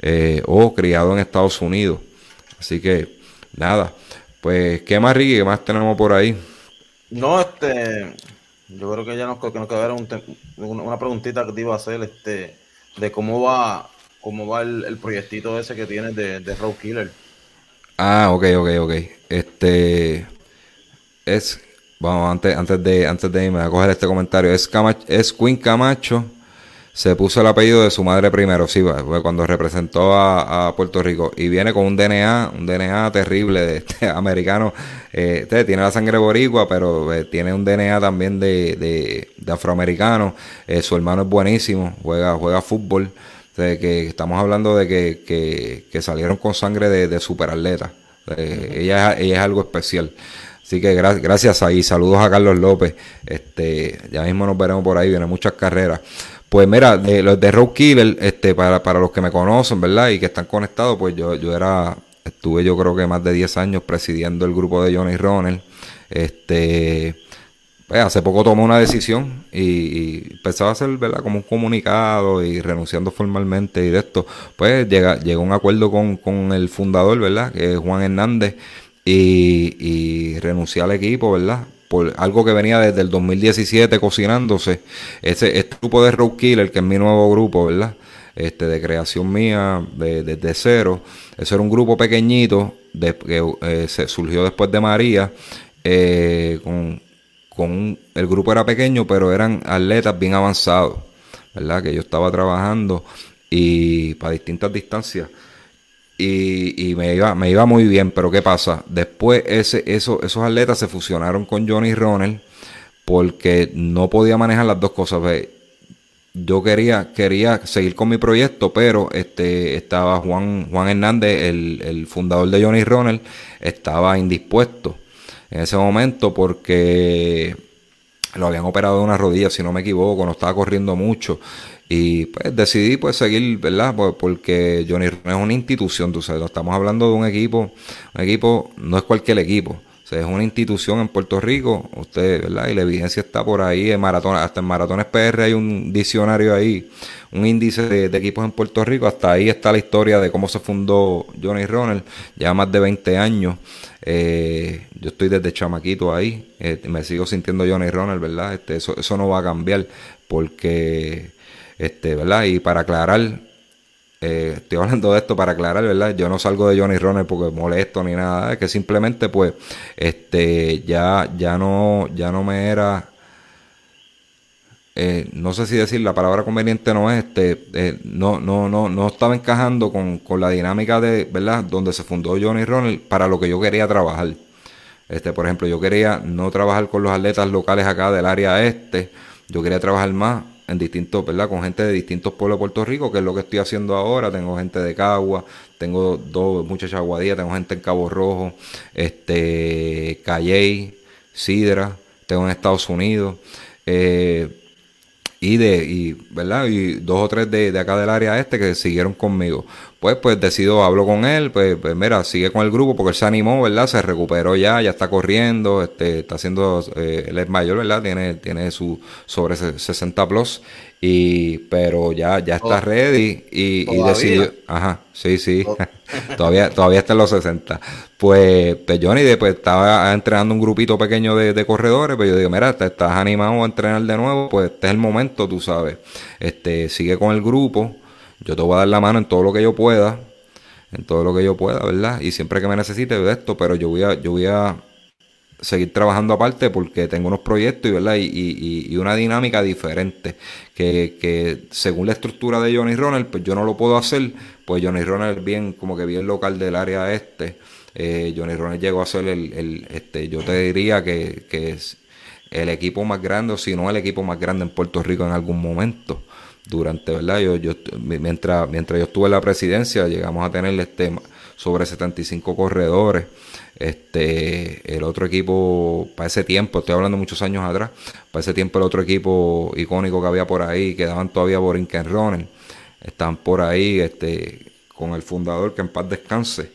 eh, o criado en Estados Unidos. Así que, nada, pues, ¿qué más, Ricky? ¿Qué más tenemos por ahí? No, este, yo creo que ya nos, que nos quedara una preguntita que te iba a hacer, este, de cómo va, cómo va el, proyectito ese que tienes de, de Road Killer. Ah, ok, ok, ok. Este, es Vamos, antes, antes, de, antes de irme a coger este comentario, es, es Queen Camacho, se puso el apellido de su madre primero, sí, cuando representó a, Puerto Rico, y viene con un DNA, un DNA terrible de este americano, eh, este, tiene la sangre boricua, pero eh, tiene un DNA también de, de, afroamericano, eh, su hermano es buenísimo, juega, juega fútbol, que estamos hablando de que, que, salieron con sangre de, de superatleta, ella, ella es algo especial. Así que gracias ahí, saludos a Carlos López. Este, ya mismo nos veremos por ahí, vienen muchas carreras. Pues mira, de, los de Road Killer, este, para, para los que me conocen, ¿verdad? Y que están conectados, pues yo, yo era, estuve yo creo que más de 10 años presidiendo el grupo de Johnny Ronald. Este, pues hace poco tomé una decisión y, empezaba a hacer, ¿verdad? Como un comunicado y renunciando formalmente y de esto, pues llega, llegó un acuerdo con, con el fundador, ¿verdad? Que es Juan Hernández y, y renuncié al equipo, ¿verdad? Por algo que venía desde el 2017 cocinándose. Ese, este grupo de Road Killer, que es mi nuevo grupo, ¿verdad? Este, de creación mía desde de, cero. Ese era un grupo pequeñito de, que eh, se surgió después de María. Eh, con, con el grupo era pequeño, pero eran atletas bien avanzados, ¿verdad? Que yo estaba trabajando y para distintas distancias y, me, iba, me iba muy bien, pero ¿qué pasa? Después ese, eso, esos atletas se fusionaron con Johnny Ronald porque no podía manejar las dos cosas. Yo quería, quería seguir con mi proyecto, pero este, estaba Juan, Juan Hernández, el, el fundador de Johnny Ronald, estaba indispuesto en ese momento porque lo habían operado de una rodilla, si no me equivoco, no estaba corriendo mucho y pues decidí pues seguir, ¿verdad? Porque Johnny es una institución, tú sabes, estamos hablando de un equipo, un equipo no es cualquier equipo. Es una institución en Puerto Rico, usted, ¿verdad? Y la evidencia está por ahí, en maratón, hasta en Maratones PR hay un diccionario ahí, un índice de, equipos en Puerto Rico, hasta ahí está la historia de cómo se fundó Johnny Ronald, ya más de 20 años. Eh, yo estoy desde chamaquito ahí, eh, me sigo sintiendo Johnny Ronald, ¿verdad? Este, eso, eso no va a cambiar porque, este, ¿verdad? Y para aclarar, eh, estoy hablando de esto para aclarar, ¿verdad? Yo no salgo de Johnny Runner porque molesto ni nada, es que simplemente pues este ya ya no ya no me era eh, no sé si decir la palabra conveniente no es este eh, no no no no estaba encajando con, con, la dinámica de verdad donde se fundó Johnny Ronald para lo que yo quería trabajar. Este por ejemplo yo quería no trabajar con los atletas locales acá del área este. Yo quería trabajar más en distintos, ¿verdad? Con gente de distintos pueblos de Puerto Rico, que es lo que estoy haciendo ahora. Tengo gente de Cagua, tengo dos muchachas aguadías, tengo gente en Cabo Rojo, este, Calley, Sidra, tengo en Estados Unidos. Eh, y de y verdad y dos o tres de, de, acá del área este que siguieron conmigo. Pues pues decido hablo con él pues, pues, mira sigue con el grupo porque él se animó verdad se recuperó ya ya está corriendo este está haciendo eh, él es mayor verdad tiene tiene su sobre 60 plus y pero ya ya está oh. ready y, y, decidió ajá sí sí. Oh. todavía todavía está en los 60 pues, pues Johnny después estaba entrenando un grupito pequeño de, corredores pues yo digo mira te estás animado a entrenar de nuevo pues este es el momento tú sabes. Este sigue con el grupo. Yo te voy a dar la mano en todo lo que yo pueda en todo lo que yo pueda verdad y siempre que me necesite de esto pero yo voy a yo voy a seguir trabajando aparte porque tengo unos proyectos y, ¿verdad? Y, y, una dinámica diferente que, que, según la estructura de Johnny Ronald, pues yo no lo puedo hacer, pues Johnny Ronald bien, como que bien local del área este. Eh, Johnny Ronald llegó a ser el, el, este, yo te diría que, que es el equipo más grande, o si no el equipo más grande en Puerto Rico en algún momento. Durante, ¿verdad? Yo, yo, mientras, mientras yo estuve en la presidencia, llegamos a tener este, sobre 75 corredores. Este, el otro equipo, para ese tiempo, estoy hablando muchos años atrás, para ese tiempo el otro equipo icónico que había por ahí, quedaban todavía Borinquen Runner, están por ahí, este, con el fundador, que en paz descanse.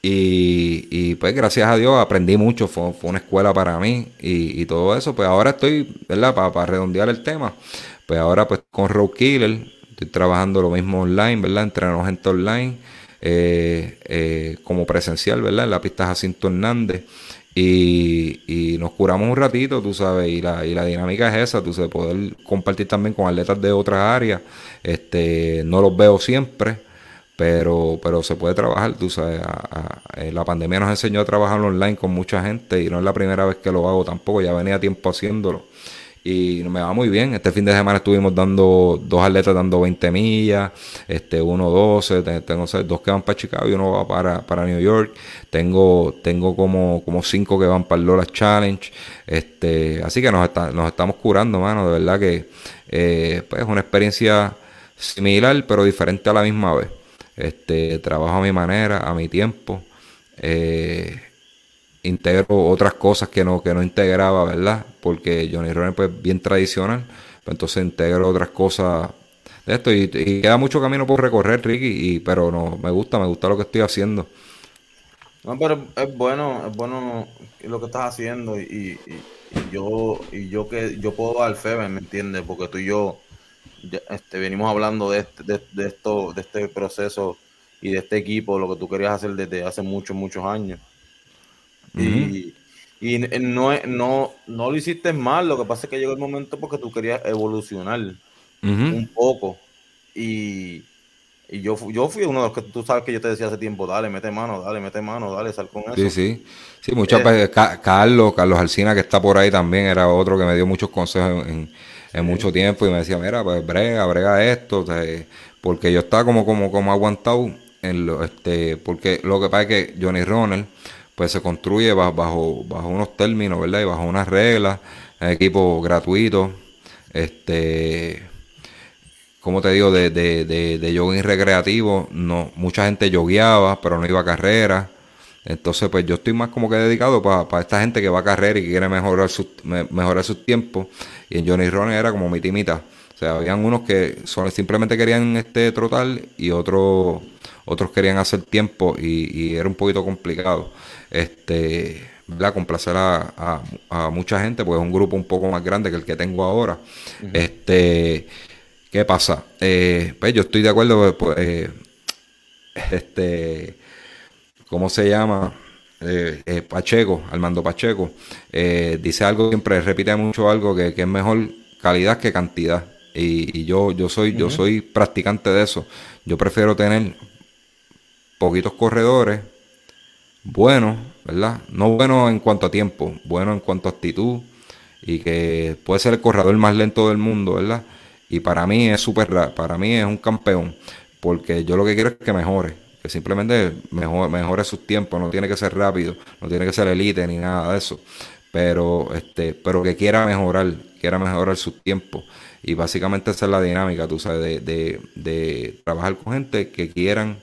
Y, y pues gracias a Dios aprendí mucho, fue, una escuela para mí y, todo eso. Pues ahora estoy, ¿verdad? Para, redondear el tema, pues ahora pues con Road Killer, estoy trabajando lo mismo online, ¿verdad? Entreno gente online eh, eh, como presencial, ¿verdad? En la pista Jacinto Hernández. Y, nos curamos un ratito, tú sabes, y la, y la dinámica es esa, tú sabes, poder compartir también con atletas de otras áreas. Este, no los veo siempre, pero, pero se puede trabajar, tú sabes. Eh, la pandemia nos enseñó a trabajar online con mucha gente y no es la primera vez que lo hago tampoco, ya venía tiempo haciéndolo y me va muy bien. Este fin de semana estuvimos dando dos atletas dando 20 millas, este uno 12, tengo dos que van para Chicago y uno va para, para New York. Tengo tengo como como cinco que van para el Lola Challenge. Este, así que nos, nos estamos curando, mano, de verdad que eh, pues es una experiencia similar pero diferente a la misma vez. Este, trabajo a mi manera, a mi tiempo. Eh, integro otras cosas que no, que no integraba, ¿verdad? Porque Johnny Runner pues bien tradicional, pues entonces integro otras cosas de esto y, queda mucho camino por recorrer, Ricky, y, pero no, me gusta, me gusta lo que estoy haciendo. No, pero es bueno, es bueno lo que estás haciendo y, yo y yo que yo puedo dar fe, ¿me entiendes? Porque tú y yo este, venimos hablando de, este, de, esto, de este proceso y de este equipo, lo que tú querías hacer desde hace muchos, muchos años. Y, y no, no, no lo hiciste mal, lo que pasa es que llegó el momento porque tú querías evolucionar un poco. Y, y yo, yo fui uno de los que tú sabes que yo te decía hace tiempo, dale, mete mano, dale, mete mano, dale, sal con eso. Sí, sí. Sí, muchas eh, veces, Carlos, Carlos Alcina, que está por ahí también, era otro que me dio muchos consejos en, en mucho tiempo y me decía, mira, pues brega, brega esto, porque yo estaba como, como, como aguantado en lo, este, porque lo que pasa es que Johnny Ronald, pues se construye bajo, unos términos, ¿verdad? Y bajo unas reglas, equipo gratuito, este, como te digo, de, de, de, de jogging recreativo, no, mucha gente yogueaba, pero no iba a carrera. Entonces, pues yo estoy más como que dedicado para esta gente que va a carrera y que quiere mejorar, su, mejorar sus tiempos. Y en Johnny Ronnie era como mi timita. O sea, habían unos que simplemente querían este trotar y otros otros querían hacer tiempo y, era un poquito complicado. Este, ¿verdad? Complacer a, a, mucha gente, pues es un grupo un poco más grande que el que tengo ahora. Este, ¿qué pasa? Eh, pues yo estoy de acuerdo, pues, eh, este, ¿cómo se llama? Eh, eh, Pacheco, Armando Pacheco, eh, dice algo, siempre repite mucho algo que, es mejor calidad que cantidad. Y, yo, yo soy, yo soy practicante de eso. Yo prefiero tener poquitos corredores, buenos, ¿verdad? No buenos en cuanto a tiempo, buenos en cuanto a actitud, y que puede ser el corredor más lento del mundo, ¿verdad? Y para mí es súper, para mí es un campeón, porque yo lo que quiero es que mejore que simplemente mejor, mejore sus tiempos, no tiene que ser rápido, no tiene que ser elite ni nada de eso, pero este, pero que quiera mejorar, quiera mejorar sus tiempos. Y básicamente esa es la dinámica, tú sabes, de, de, de trabajar con gente que quieran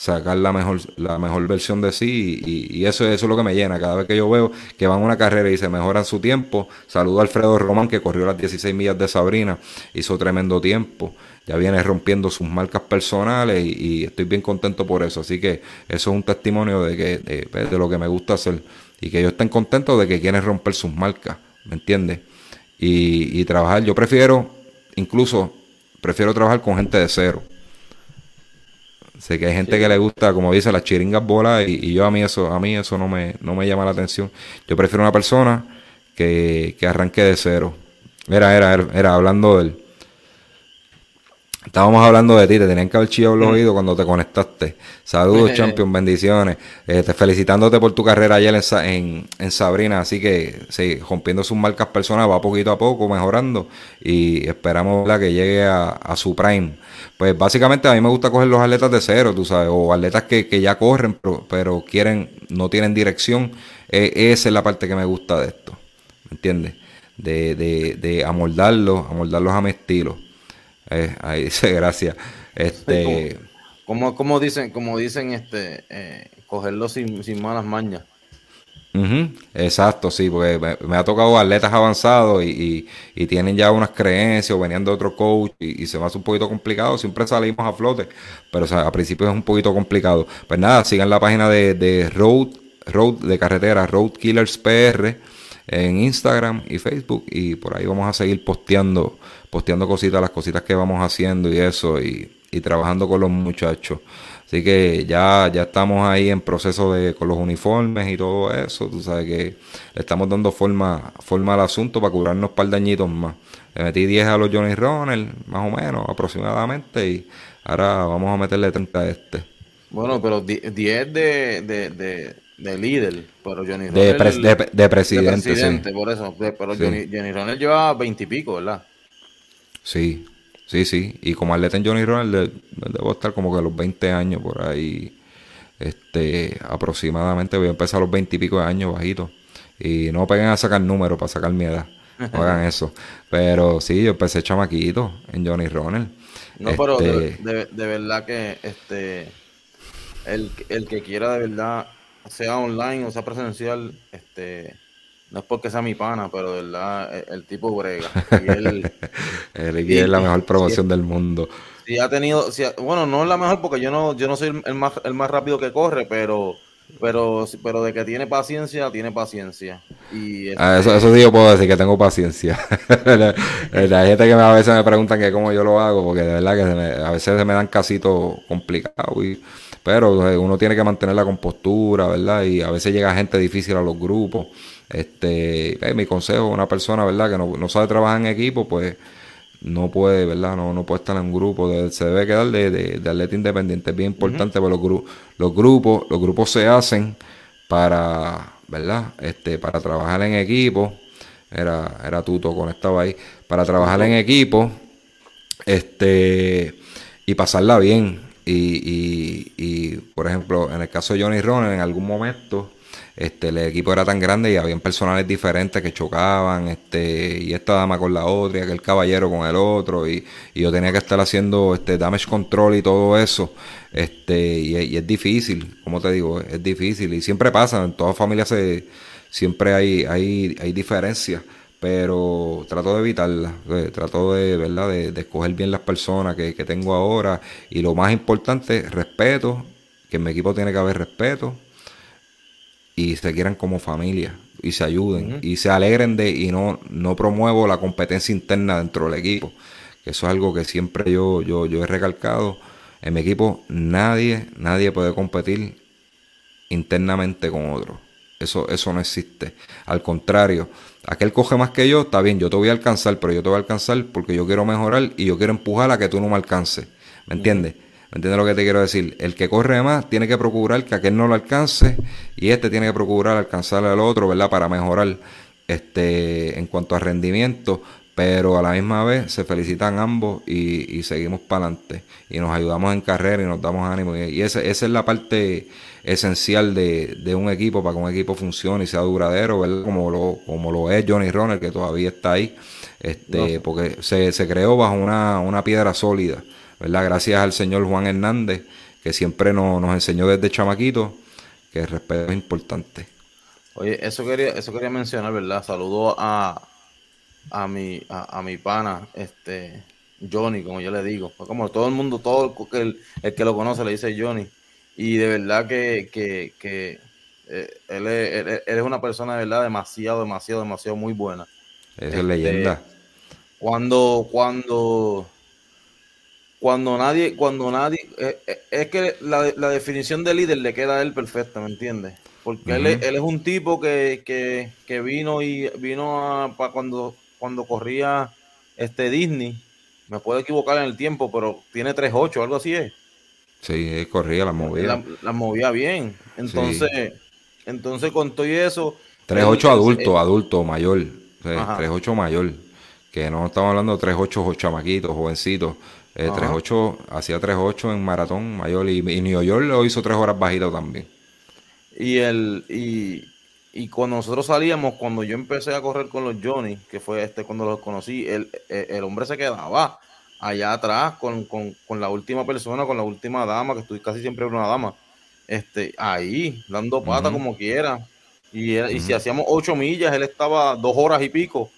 sacar la mejor, la mejor versión de sí y, eso, eso es lo que me llena. Cada vez que yo veo que van a una carrera y se mejoran su tiempo, saludo a Alfredo Román que corrió las 16 millas de Sabrina, hizo tremendo tiempo, ya viene rompiendo sus marcas personales y, estoy bien contento por eso. Así que eso es un testimonio de, que, de, de lo que me gusta hacer y que ellos estén contentos de que quieren romper sus marcas, ¿me entiendes? Y, y trabajar, yo prefiero, incluso, prefiero trabajar con gente de cero Sé que hay gente que le gusta, como dice, las chiringas bolas y, yo a mí eso, a mí eso no me, no me llama la atención. Yo prefiero una persona que, que arranque de cero. Era, era, era, hablando del. Estábamos hablando de ti, te tenían que haber chillado los oídos cuando te conectaste. Saludos, champion, bendiciones. Este, felicitándote por tu carrera ayer en, en, Sabrina. Así que, sí, rompiendo sus marcas personales, va poquito a poco, mejorando. Y esperamos la que llegue a, a su prime. Pues básicamente a mí me gusta coger los atletas de cero, tú sabes, o atletas que, ya corren, pero, quieren, no tienen dirección. E, esa es la parte que me gusta de esto, ¿me entiendes? De, de, de amoldarlos, amoldarlos a mi estilo. Eh, ahí dice, gracias. Este, como, como, dicen, como dicen, este, eh, cogerlos sin, sin malas mañas. Exacto, sí, porque me, ha tocado atletas avanzados y, tienen ya unas creencias o venían de otro coach y, se me hace un poquito complicado. Siempre salimos a flote, pero a principio es un poquito complicado. Pues nada, sigan la página de, Road, Road de carretera, Road Killers PR en Instagram y Facebook y por ahí vamos a seguir posteando, posteando cositas, las cositas que vamos haciendo y eso y, y trabajando con los muchachos. Así que ya, ya estamos ahí en proceso de con los uniformes y todo eso. Tú sabes que le estamos dando forma, forma al asunto para curarnos un par de añitos más. Le metí 10 a los Johnny Ronald, más o menos, aproximadamente, y ahora vamos a meterle 30 a este. Bueno, pero 10 de, de, de, líder, pero Johnny Ronald. De, de, presidente, presidente por eso. Pero Johnny, Johnny Ronald lleva 20 y pico, ¿verdad? Sí, Sí, sí. Y como atleta en Johnny Ronald, debo estar como que a los 20 años por ahí. Este, aproximadamente voy a empezar a los 20 y pico de años bajito. Y no peguen a sacar números para sacar mi edad. No hagan eso. Pero sí, yo empecé chamaquito en Johnny Ronald. No, pero de, este, de, verdad que este el, el que quiera de verdad, sea online o sea presencial, este no es porque sea mi pana, pero de verdad, e, el, tipo brega. Y él, es la mejor promoción del mundo. Sí, ha tenido, bueno, no es la mejor porque yo no, yo no soy el más, el más rápido que corre, pero, pero, pero de que tiene paciencia, tiene paciencia. Y ah, eso, eso sí yo puedo decir que tengo paciencia. la, gente que a veces me preguntan que cómo yo lo hago, porque de verdad que a veces se me dan casitos complicados y pero eh, uno tiene que mantener la compostura, ¿verdad? Y a veces llega gente difícil a los grupos. Este, eh, mi consejo, una persona, ¿verdad? Que no, sabe trabajar en equipo, pues no puede, ¿verdad? No, no puede estar en un grupo, se debe quedar de, de, atleta independiente, es bien importante, porque los, los grupos, los grupos se hacen para, ¿verdad? Este, para trabajar en equipo, era, era Tuto conectado ahí, para trabajar en equipo, este, y pasarla bien, y, y, por ejemplo, en el caso de Johnny Ronald, en algún momento este, el equipo era tan grande y habían personales diferentes que chocaban, este, y esta dama con la otra, y aquel caballero con el otro, y, yo tenía que estar haciendo este damage control y todo eso. Este, y, es difícil, como te digo, es difícil. Y siempre pasa, en todas familias se, siempre hay, hay, hay diferencias. pero trato de evitarla, eh, trato de, ¿verdad? De, escoger bien las personas que, tengo ahora y lo más importante, respeto, que en mi equipo tiene que haber respeto y se quieran como familia y se ayuden y se alegren de y no, no promuevo la competencia interna dentro del equipo, que eso es algo que siempre yo, yo, yo he recalcado. En mi equipo nadie, nadie puede competir internamente con otro. Eso, eso no existe. Al contrario, aquel coge más que yo, está bien, yo te voy a alcanzar, pero yo te voy a alcanzar porque yo quiero mejorar y yo quiero empujar a que tú no me alcances. ¿Me entiendes? ¿Me entiendes lo que te quiero decir? El que corre más tiene que procurar que aquel no lo alcance y este tiene que procurar alcanzar al otro, ¿verdad? Para mejorar este en cuanto a rendimiento, pero a la misma vez se felicitan ambos y, seguimos para adelante y nos ayudamos en carrera y nos damos ánimo y, esa, esa es la parte esencial de, de, un equipo para que un equipo funcione y sea duradero, ¿verdad? Como lo, como lo es Johnny Ronner, que todavía está ahí, este, porque se, se, creó bajo una, una, piedra sólida, ¿verdad? Gracias al señor Juan Hernández, que siempre nos, nos enseñó desde chamaquito que el respeto es importante. Oye, eso quería, eso quería mencionar, ¿verdad? Saludo a, a mi, a, mi pana, este, Johnny, como yo le digo. Como todo el mundo, todo el, el que lo conoce le dice Johnny. Y de verdad que, eh, él, es, una persona de verdad demasiado, demasiado, demasiado muy buena. Es este, leyenda. Cuando, cuando, cuando nadie, cuando nadie, eh, eh, es que la, definición de líder le queda a él perfecta, ¿me entiendes? Porque él, él, es un tipo que, que, vino y vino para cuando, cuando corría este Disney, me puedo equivocar en el tiempo, pero tiene 3.8, algo así es. Sí, corría, la movía. La, movía bien. Entonces, entonces con todo eso. 3-8 adulto, adulto, mayor. 3-8 mayor. Que no estamos hablando de 3-8 chamaquitos, jovencitos. Eh, 3-8, hacía 3-8 en maratón mayor. Y, y, New York lo hizo 3 horas bajito también. Y el, y, y cuando nosotros salíamos, cuando yo empecé a correr con los Johnny, que fue este cuando los conocí, el, el hombre se quedaba allá atrás con, la última persona, con la última dama, que estoy casi siempre una dama, este, ahí, dando pata como quiera. Y, y si hacíamos ocho millas, él estaba dos horas y pico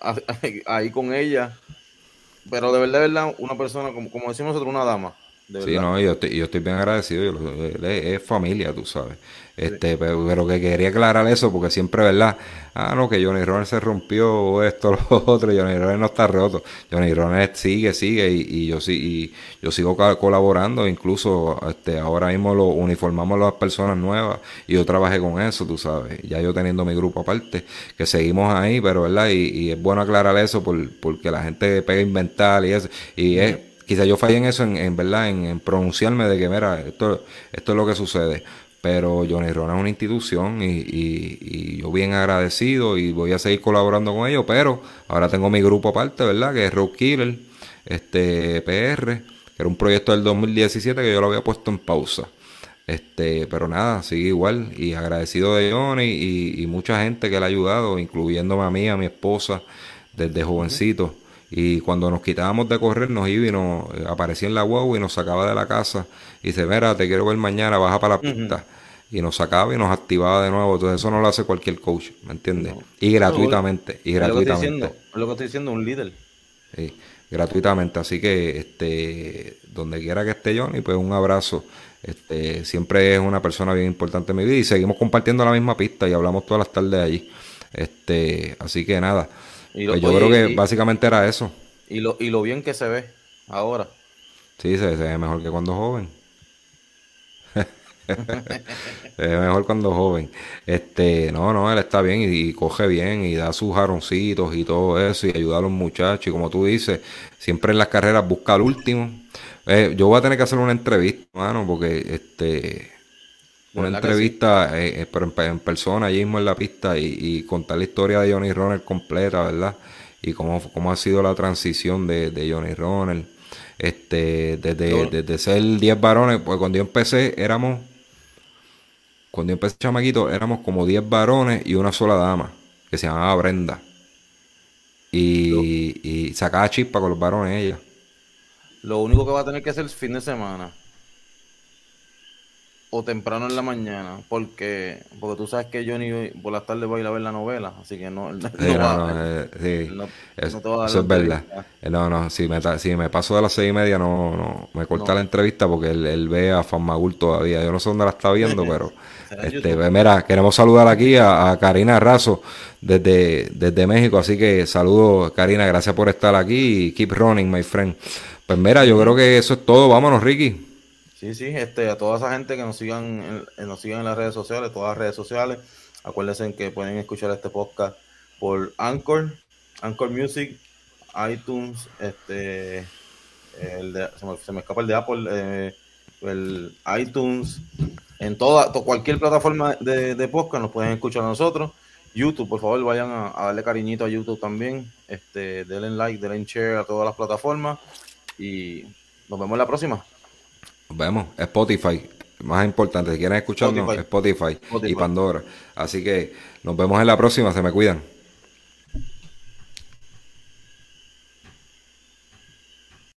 ahí con ella. Pero de verdad, de verdad, una persona, como, como decimos nosotros, una dama. Sí, no, yo estoy, yo estoy bien agradecido. es familia, tú sabes. Este, pero, que quería aclarar eso porque siempre, ¿verdad? Ah, no, que Johnny Ronald se rompió esto, lo otro, Johnny Ronald no está roto. Johnny Ronald sigue, sigue y, yo sí, yo sigo colaborando, incluso este, ahora mismo lo uniformamos las personas nuevas y yo trabajé con eso, tú sabes, ya yo teniendo mi grupo aparte, que seguimos ahí, pero ¿verdad? Y, es bueno aclarar eso por, porque la gente pega a inventar y eso, y es quizá yo fallé en eso, en, verdad, en, en, pronunciarme de que, mira, esto, esto es lo que sucede pero Johnny Ron es una institución y, yo bien agradecido y voy a seguir colaborando con ellos, pero ahora tengo mi grupo aparte, ¿verdad? Que es Road Killer, este PR, que era un proyecto del 2017 que yo lo había puesto en pausa. Este, pero nada, sigue igual y agradecido de Johnny y, mucha gente que le ha ayudado, incluyéndome a mí, a mi esposa, desde jovencito. Y cuando nos quitábamos de correr, nos iba y nos aparecía en la guagua y nos sacaba de la casa. Y dice, mira, te quiero ver mañana, baja para la pista y nos sacaba y nos activaba de nuevo. Entonces eso no lo hace cualquier coach, ¿me entiendes? Y gratuitamente, y gratuitamente. Lo que, estoy diciendo, un líder. Sí, gratuitamente. Así que este donde quiera que esté Johnny, pues un abrazo. Este, siempre es una persona bien importante en mi vida y seguimos compartiendo la misma pista y hablamos todas las tardes allí. Este, así que nada. Pues yo creo que básicamente era eso. Y lo, y lo bien que se ve ahora. Sí, se, se ve mejor que cuando joven. es mejor cuando joven. Este, no, no, él está bien y, coge bien y da sus jaroncitos y todo eso y ayuda a los muchachos. Y como tú dices, siempre en las carreras busca al último. Eh, yo voy a tener que hacer una entrevista, mano, porque este una entrevista, eh, eh, pero en, persona, allí mismo en la pista, y, contar la historia de Johnny Ronald completa, ¿verdad? Y cómo, cómo ha sido la transición de, de Johnny Ronald. Este, desde, desde ser 10 varones, pues cuando yo empecé éramos cuando yo empecé chamaquito, éramos como 10 varones y una sola dama, que se llamaba Brenda. Y, sacaba chispa con los varones ella. Lo único que va a tener que hacer el fin de semana. O temprano en la mañana, porque porque tú sabes que Johnny por las tardes va a ir a ver la novela, así que no, no, Sí, no, va- no, eh, sí. él no- Eso, no te va a dar eso la es verdad. No, no, si me, si me paso de las seis y media, no, no, me corta la entrevista porque él, él ve a Famagul todavía. Yo no sé dónde la está viendo, pero este, YouTube. mira, queremos saludar aquí a, a Karina Razo desde, desde México. Así que saludos, Karina, gracias por estar aquí y keep running, my friend. Pues mira, yo creo que eso es todo. Vámonos, Ricky. Sí, sí, este, a toda esa gente que nos sigan, en, en- nos sigan en las redes sociales, todas las redes sociales, acuérdense que pueden escuchar este podcast por Anchor, Anchor Music, iTunes, este, se, me, se me escapa el de Apple, eh, el iTunes, en toda, to- cualquier plataforma de, podcast nos pueden escuchar a nosotros. YouTube, por favor, vayan a, a darle cariñito a YouTube también, este, denle like, denle share a todas las plataformas y nos vemos la próxima. Nos vemos. Spotify. Más importante, si quieren escucharnos, Spotify. Spotify, Spotify. y Pandora. Así que nos vemos en la próxima. Se me cuidan.